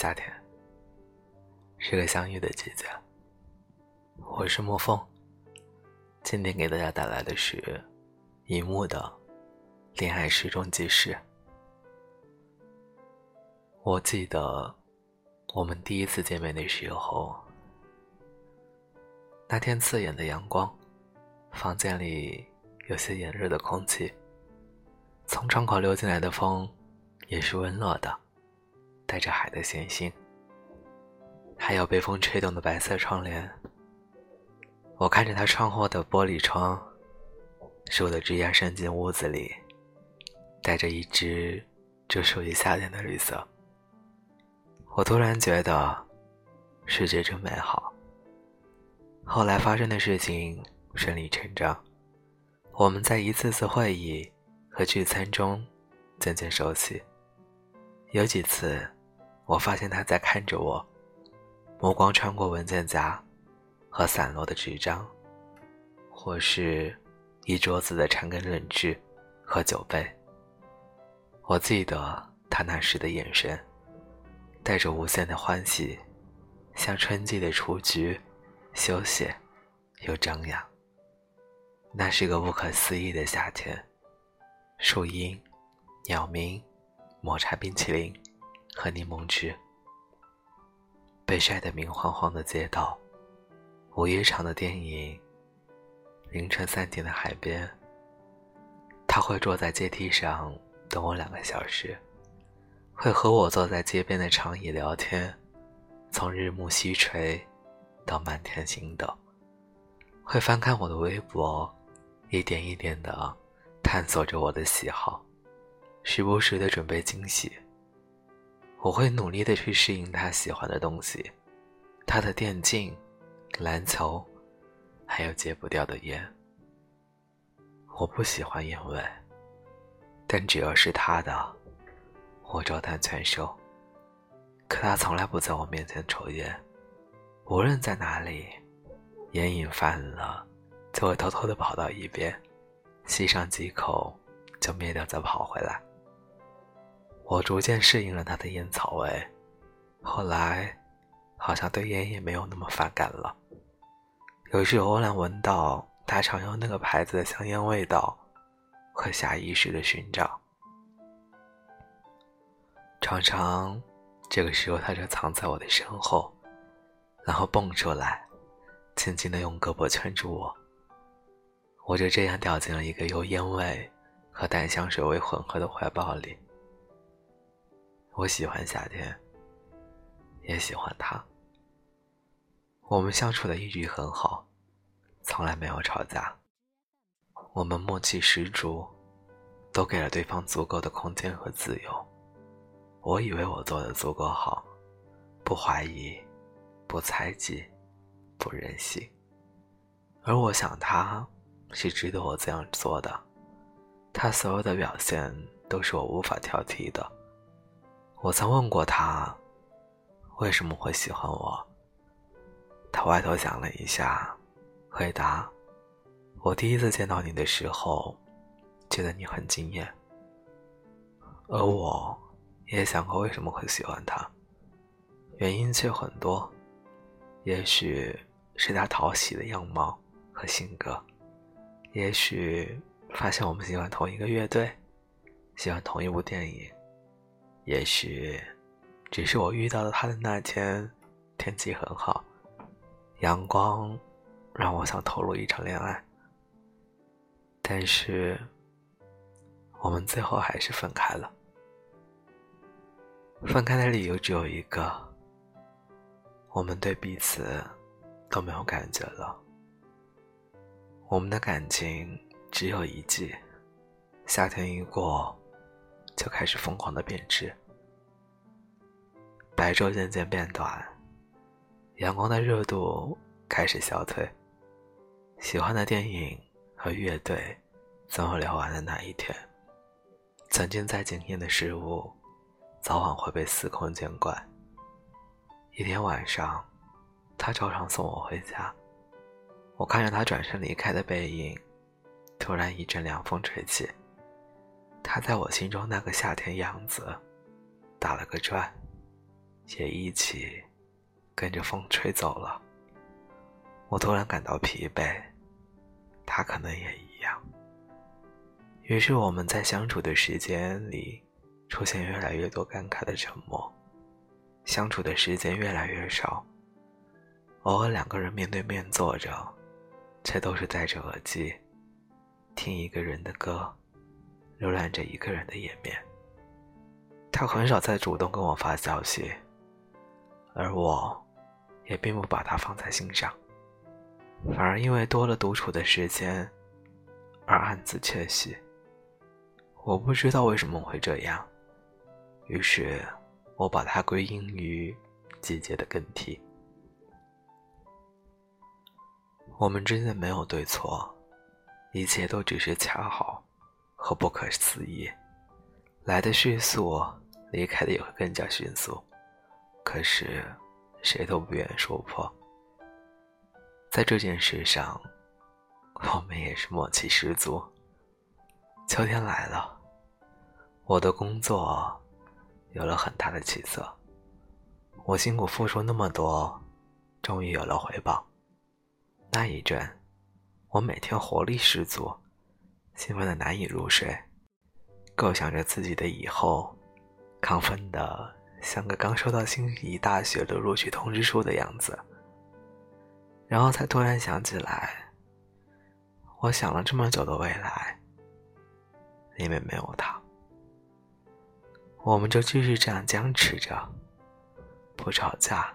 夏天是个相遇的季节。我是莫风，今天给大家带来的是一幕的恋爱时钟记事。我记得我们第一次见面的时候，那天刺眼的阳光，房间里有些炎热的空气，从窗口流进来的风也是温热的。带着海的咸腥，还有被风吹动的白色窗帘。我看着他窗后的玻璃窗，树的枝桠伸进屋子里，带着一只只属于夏天的绿色。我突然觉得，世界真美好。后来发生的事情顺理成章，我们在一次次会议和聚餐中渐渐熟悉，有几次。我发现他在看着我，目光穿过文件夹和散落的纸张，或是一桌子的残羹冷炙和酒杯。我记得他那时的眼神，带着无限的欢喜，像春季的雏菊，羞怯又张扬。那是个不可思议的夏天，树荫、鸟鸣、抹茶冰淇淋。和柠檬汁，被晒得明晃晃的街道，午夜场的电影，凌晨三点的海边。他会坐在阶梯上等我两个小时，会和我坐在街边的长椅聊天，从日暮西垂到满天星斗，会翻看我的微博，一点一点的探索着我的喜好，时不时的准备惊喜。我会努力的去适应他喜欢的东西，他的电竞、篮球，还有戒不掉的烟。我不喜欢烟味，但只要是他的，我照单全收。可他从来不在我面前抽烟，无论在哪里，烟瘾犯了，就会偷偷的跑到一边，吸上几口，就灭掉，再跑回来。我逐渐适应了他的烟草味，后来好像对烟也没有那么反感了。有时偶然闻到他常用那个牌子的香烟味道，会下意识的寻找。常常这个时候他就藏在我的身后，然后蹦出来，轻轻的用胳膊圈住我。我就这样掉进了一个由烟味和淡香水味混合的怀抱里。我喜欢夏天，也喜欢他。我们相处的一直很好，从来没有吵架。我们默契十足，都给了对方足够的空间和自由。我以为我做的足够好，不怀疑，不猜忌，不任性。而我想他，是值得我这样做的。他所有的表现，都是我无法挑剔的。我曾问过他，为什么会喜欢我？他歪头想了一下，回答：“我第一次见到你的时候，觉得你很惊艳。而我也想过为什么会喜欢他，原因却很多，也许是他讨喜的样貌和性格，也许发现我们喜欢同一个乐队，喜欢同一部电影。”也许，只是我遇到了他的那天，天气很好，阳光让我想投入一场恋爱。但是，我们最后还是分开了。分开的理由只有一个：我们对彼此都没有感觉了。我们的感情只有一季，夏天一过。就开始疯狂的变质，白昼渐渐变短，阳光的热度开始消退。喜欢的电影和乐队总有聊完的那一天。曾经再惊艳的事物，早晚会被司空见惯。一天晚上，他照常送我回家，我看着他转身离开的背影，突然一阵凉风吹起。他在我心中那个夏天样子，打了个转，也一起跟着风吹走了。我突然感到疲惫，他可能也一样。于是我们在相处的时间里，出现越来越多感慨的沉默，相处的时间越来越少。偶尔两个人面对面坐着，却都是戴着耳机，听一个人的歌，浏览着一个人的页面。他很少再主动跟我发消息，而我，也并不把它放在心上，反而因为多了独处的时间，而暗自窃喜。我不知道为什么会这样，于是我把它归因于季节的更替。我们之间没有对错，一切都只是恰好和不可思议。来的迅速，离开的也会更加迅速。可是，谁都不愿说破。在这件事上，我们也是默契十足。秋天来了，我的工作有了很大的起色。我辛苦付出那么多，终于有了回报。那一阵，我每天活力十足，兴奋的难以入睡，构想着自己的以后，亢奋的像个刚收到心仪大学的录取通知书的样子。然后才突然想起来，我想了这么久的未来，里面没有他，我们就继续这样僵持着，不吵架，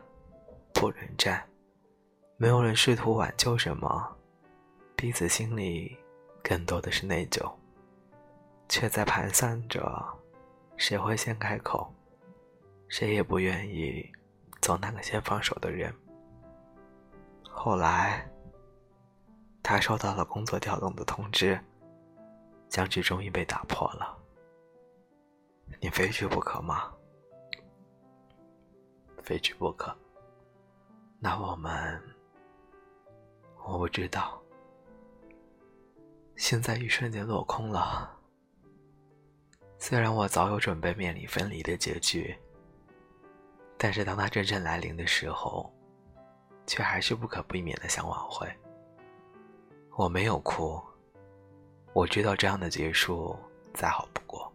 不冷战。没有人试图挽救什么，彼此心里更多的是内疚，却在盘算着谁会先开口，谁也不愿意做那个先放手的人。后来，他收到了工作调动的通知，僵局终于被打破了。你非去不可吗？非去不可。那我们。我不知道，现在一瞬间落空了。虽然我早有准备面临分离的结局，但是当它真正来临的时候，却还是不可避免的想挽回。我没有哭，我知道这样的结束再好不过，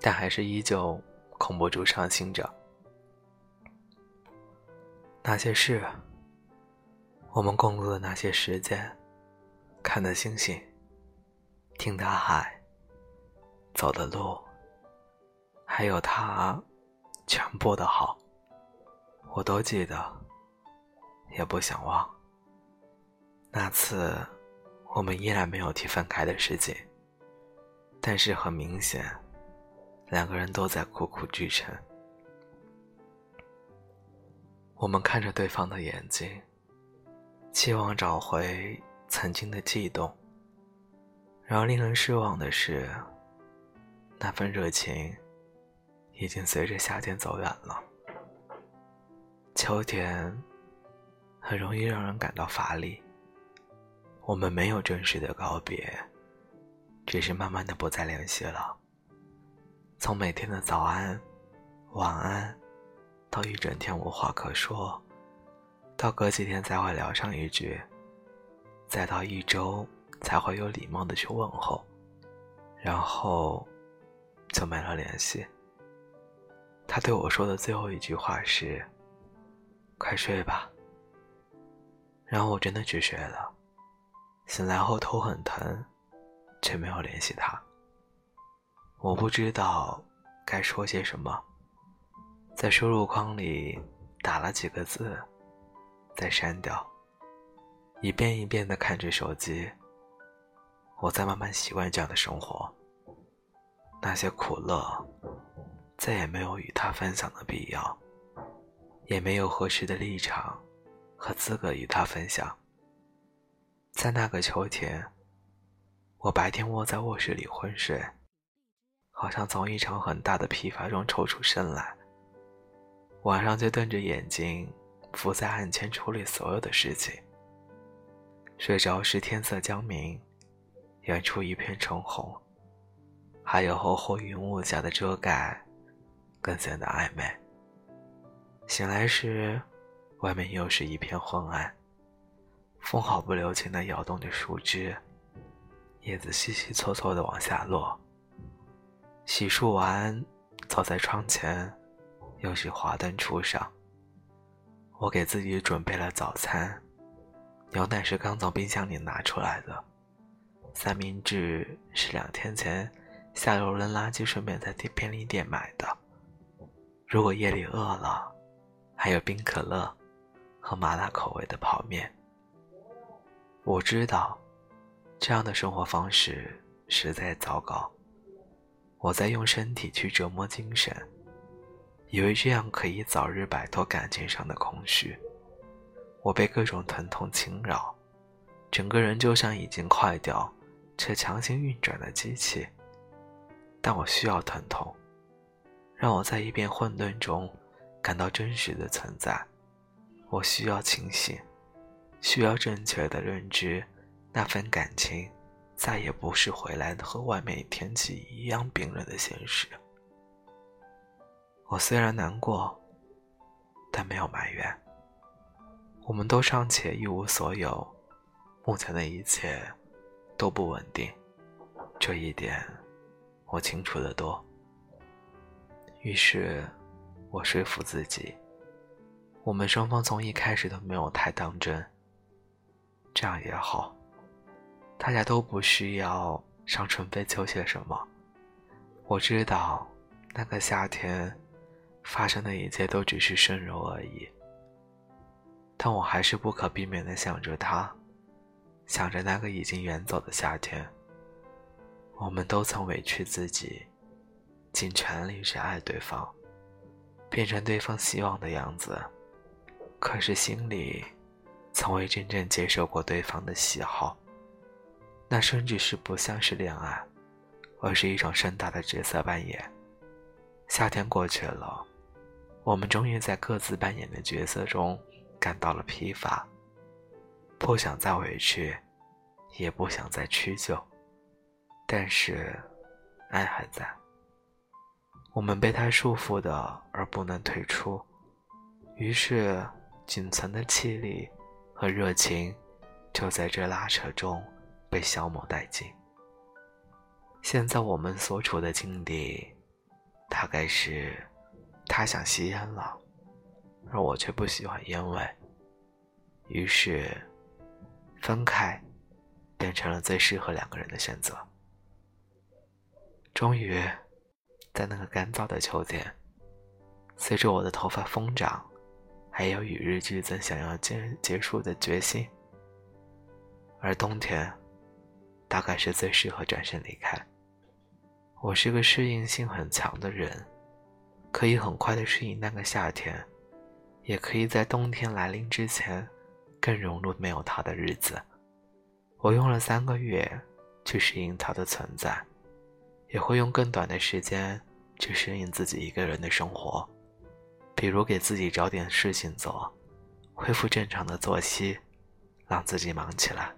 但还是依旧控不住伤心着。那些事。我们共度的那些时间，看的星星，听的海，走的路，还有他全部的好，我都记得，也不想忘。那次我们依然没有提分开的事情，但是很明显，两个人都在苦苦支撑。我们看着对方的眼睛。期望找回曾经的悸动，然而令人失望的是，那份热情已经随着夏天走远了。秋天很容易让人感到乏力。我们没有正式的告别，只是慢慢的不再联系了。从每天的早安、晚安，到一整天无话可说。到隔几天才会聊上一句，再到一周才会有礼貌的去问候，然后就没了联系。他对我说的最后一句话是：“快睡吧。”然后我真的去睡了，醒来后头很疼，却没有联系他。我不知道该说些什么，在输入框里打了几个字。再删掉，一遍一遍的看着手机。我在慢慢习惯这样的生活。那些苦乐，再也没有与他分享的必要，也没有合适的立场和资格与他分享。在那个秋天，我白天窝在卧室里昏睡，好像从一场很大的疲乏中抽出身来，晚上就瞪着眼睛。伏在案前处理所有的事情。睡着时天色将明，远处一片橙红，还有厚厚云雾下的遮盖，更显得暧昧。醒来时，外面又是一片昏暗，风毫不留情地摇动着树枝，叶子稀稀错错地往下落。洗漱完，走在窗前，又是华灯初上。我给自己准备了早餐，牛奶是刚从冰箱里拿出来的，三明治是两天前下楼扔垃圾顺便在便利店买的。如果夜里饿了，还有冰可乐和麻辣口味的泡面。我知道，这样的生活方式实在糟糕。我在用身体去折磨精神。以为这样可以早日摆脱感情上的空虚，我被各种疼痛侵扰，整个人就像已经坏掉且强行运转的机器。但我需要疼痛，让我在一片混沌中感到真实的存在。我需要清醒，需要正确的认知，那份感情再也不是回来的和外面天气一样冰冷的现实。我虽然难过，但没有埋怨。我们都尚且一无所有，目前的一切都不稳定，这一点我清楚得多。于是，我说服自己，我们双方从一开始都没有太当真。这样也好，大家都不需要伤春悲秋些什么。我知道，那个夏天。发生的一切都只是顺柔而已，但我还是不可避免地想着他，想着那个已经远走的夏天。我们都曾委屈自己，尽全力去爱对方，变成对方希望的样子，可是心里从未真正接受过对方的喜好。那甚至是不像是恋爱，而是一种盛大的角色扮演。夏天过去了。我们终于在各自扮演的角色中感到了疲乏，不想再委屈，也不想再屈就，但是爱还在。我们被他束缚的而不能退出，于是仅存的气力和热情就在这拉扯中被消磨殆尽。现在我们所处的境地，大概是。他想吸烟了，而我却不喜欢烟味。于是，分开变成了最适合两个人的选择。终于，在那个干燥的秋天，随着我的头发疯长，还有与日俱增想要结结束的决心，而冬天，大概是最适合转身离开。我是个适应性很强的人。可以很快的适应那个夏天，也可以在冬天来临之前，更融入没有他的日子。我用了三个月去适应他的存在，也会用更短的时间去适应自己一个人的生活，比如给自己找点事情做，恢复正常的作息，让自己忙起来，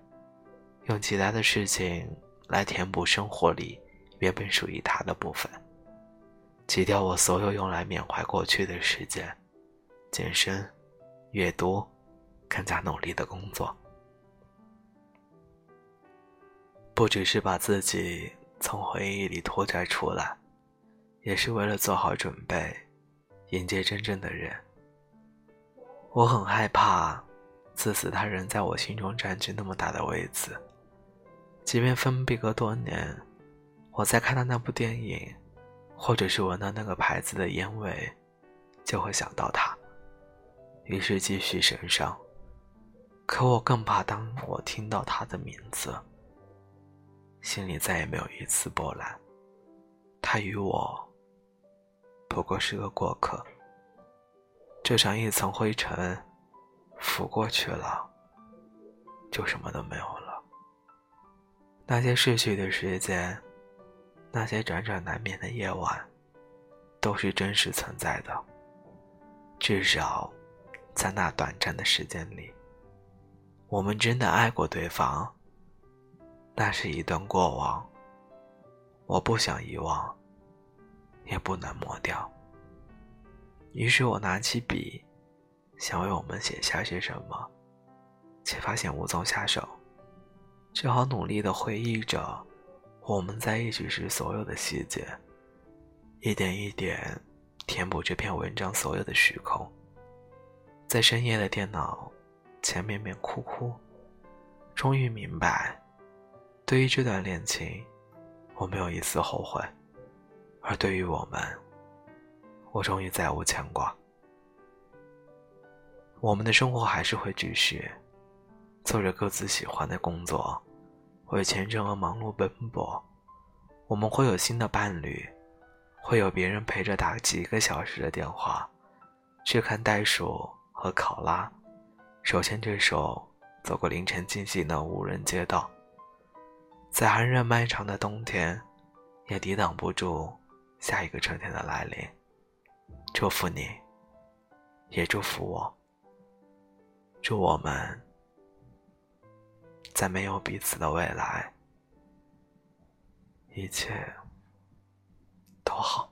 用其他的事情来填补生活里原本属于他的部分。挤掉我所有用来缅怀过去的时间，健身、阅读，更加努力的工作，不只是把自己从回忆里拖拽出来，也是为了做好准备，迎接真正的人。我很害怕，自此他仍在我心中占据那么大的位子，即便分别隔多年，我在看到那部电影。或者是闻到那个牌子的烟味，就会想到他，于是继续神伤。可我更怕，当我听到他的名字，心里再也没有一丝波澜。他与我不过是个过客，就像一层灰尘，拂过去了，就什么都没有了。那些逝去的时间。那些辗转难眠的夜晚，都是真实存在的。至少，在那短暂的时间里，我们真的爱过对方。那是一段过往，我不想遗忘，也不能抹掉。于是我拿起笔，想为我们写下些什么，却发现无从下手，只好努力地回忆着我们在一起时所有的细节，一点一点填补这篇文章所有的虚空。在深夜的电脑前面面哭哭，终于明白，对于这段恋情，我没有一丝后悔；而对于我们，我终于再无牵挂。我们的生活还是会继续，做着各自喜欢的工作，为前程而忙碌奔波。我们会有新的伴侣，会有别人陪着打几个小时的电话，去看袋鼠和考拉，手牵着手走过凌晨寂静的无人街道。在寒热漫长的冬天，也抵挡不住下一个春天的来临。祝福你，也祝福我。祝我们在没有彼此的未来，一切都好。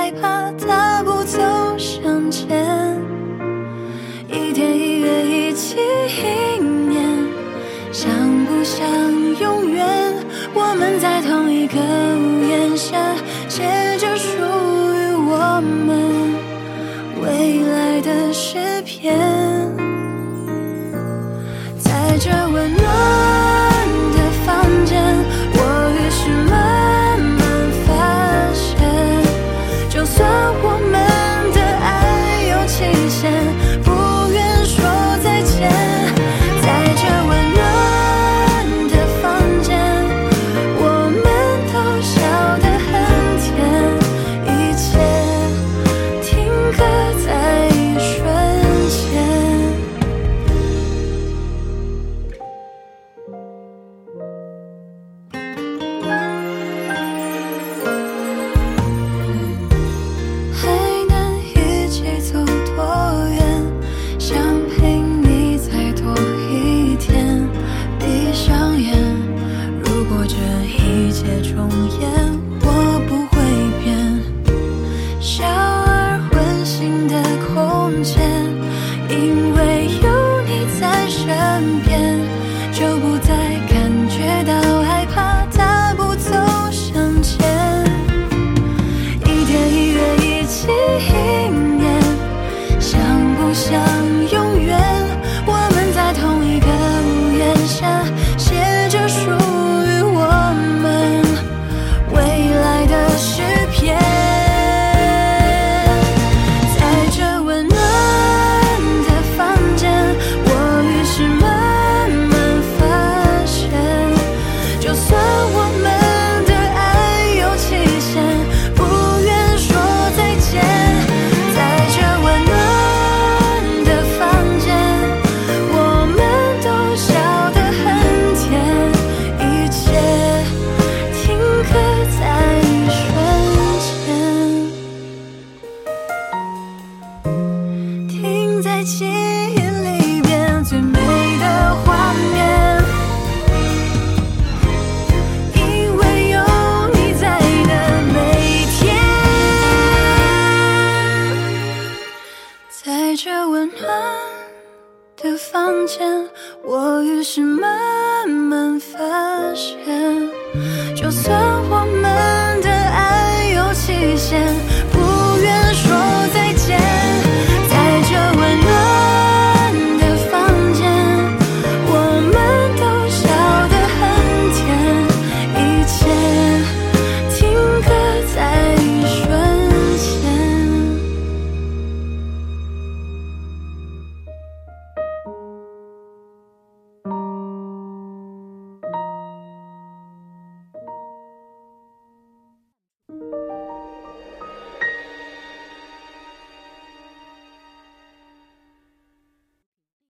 个屋檐下，写着属于我们未来的诗篇。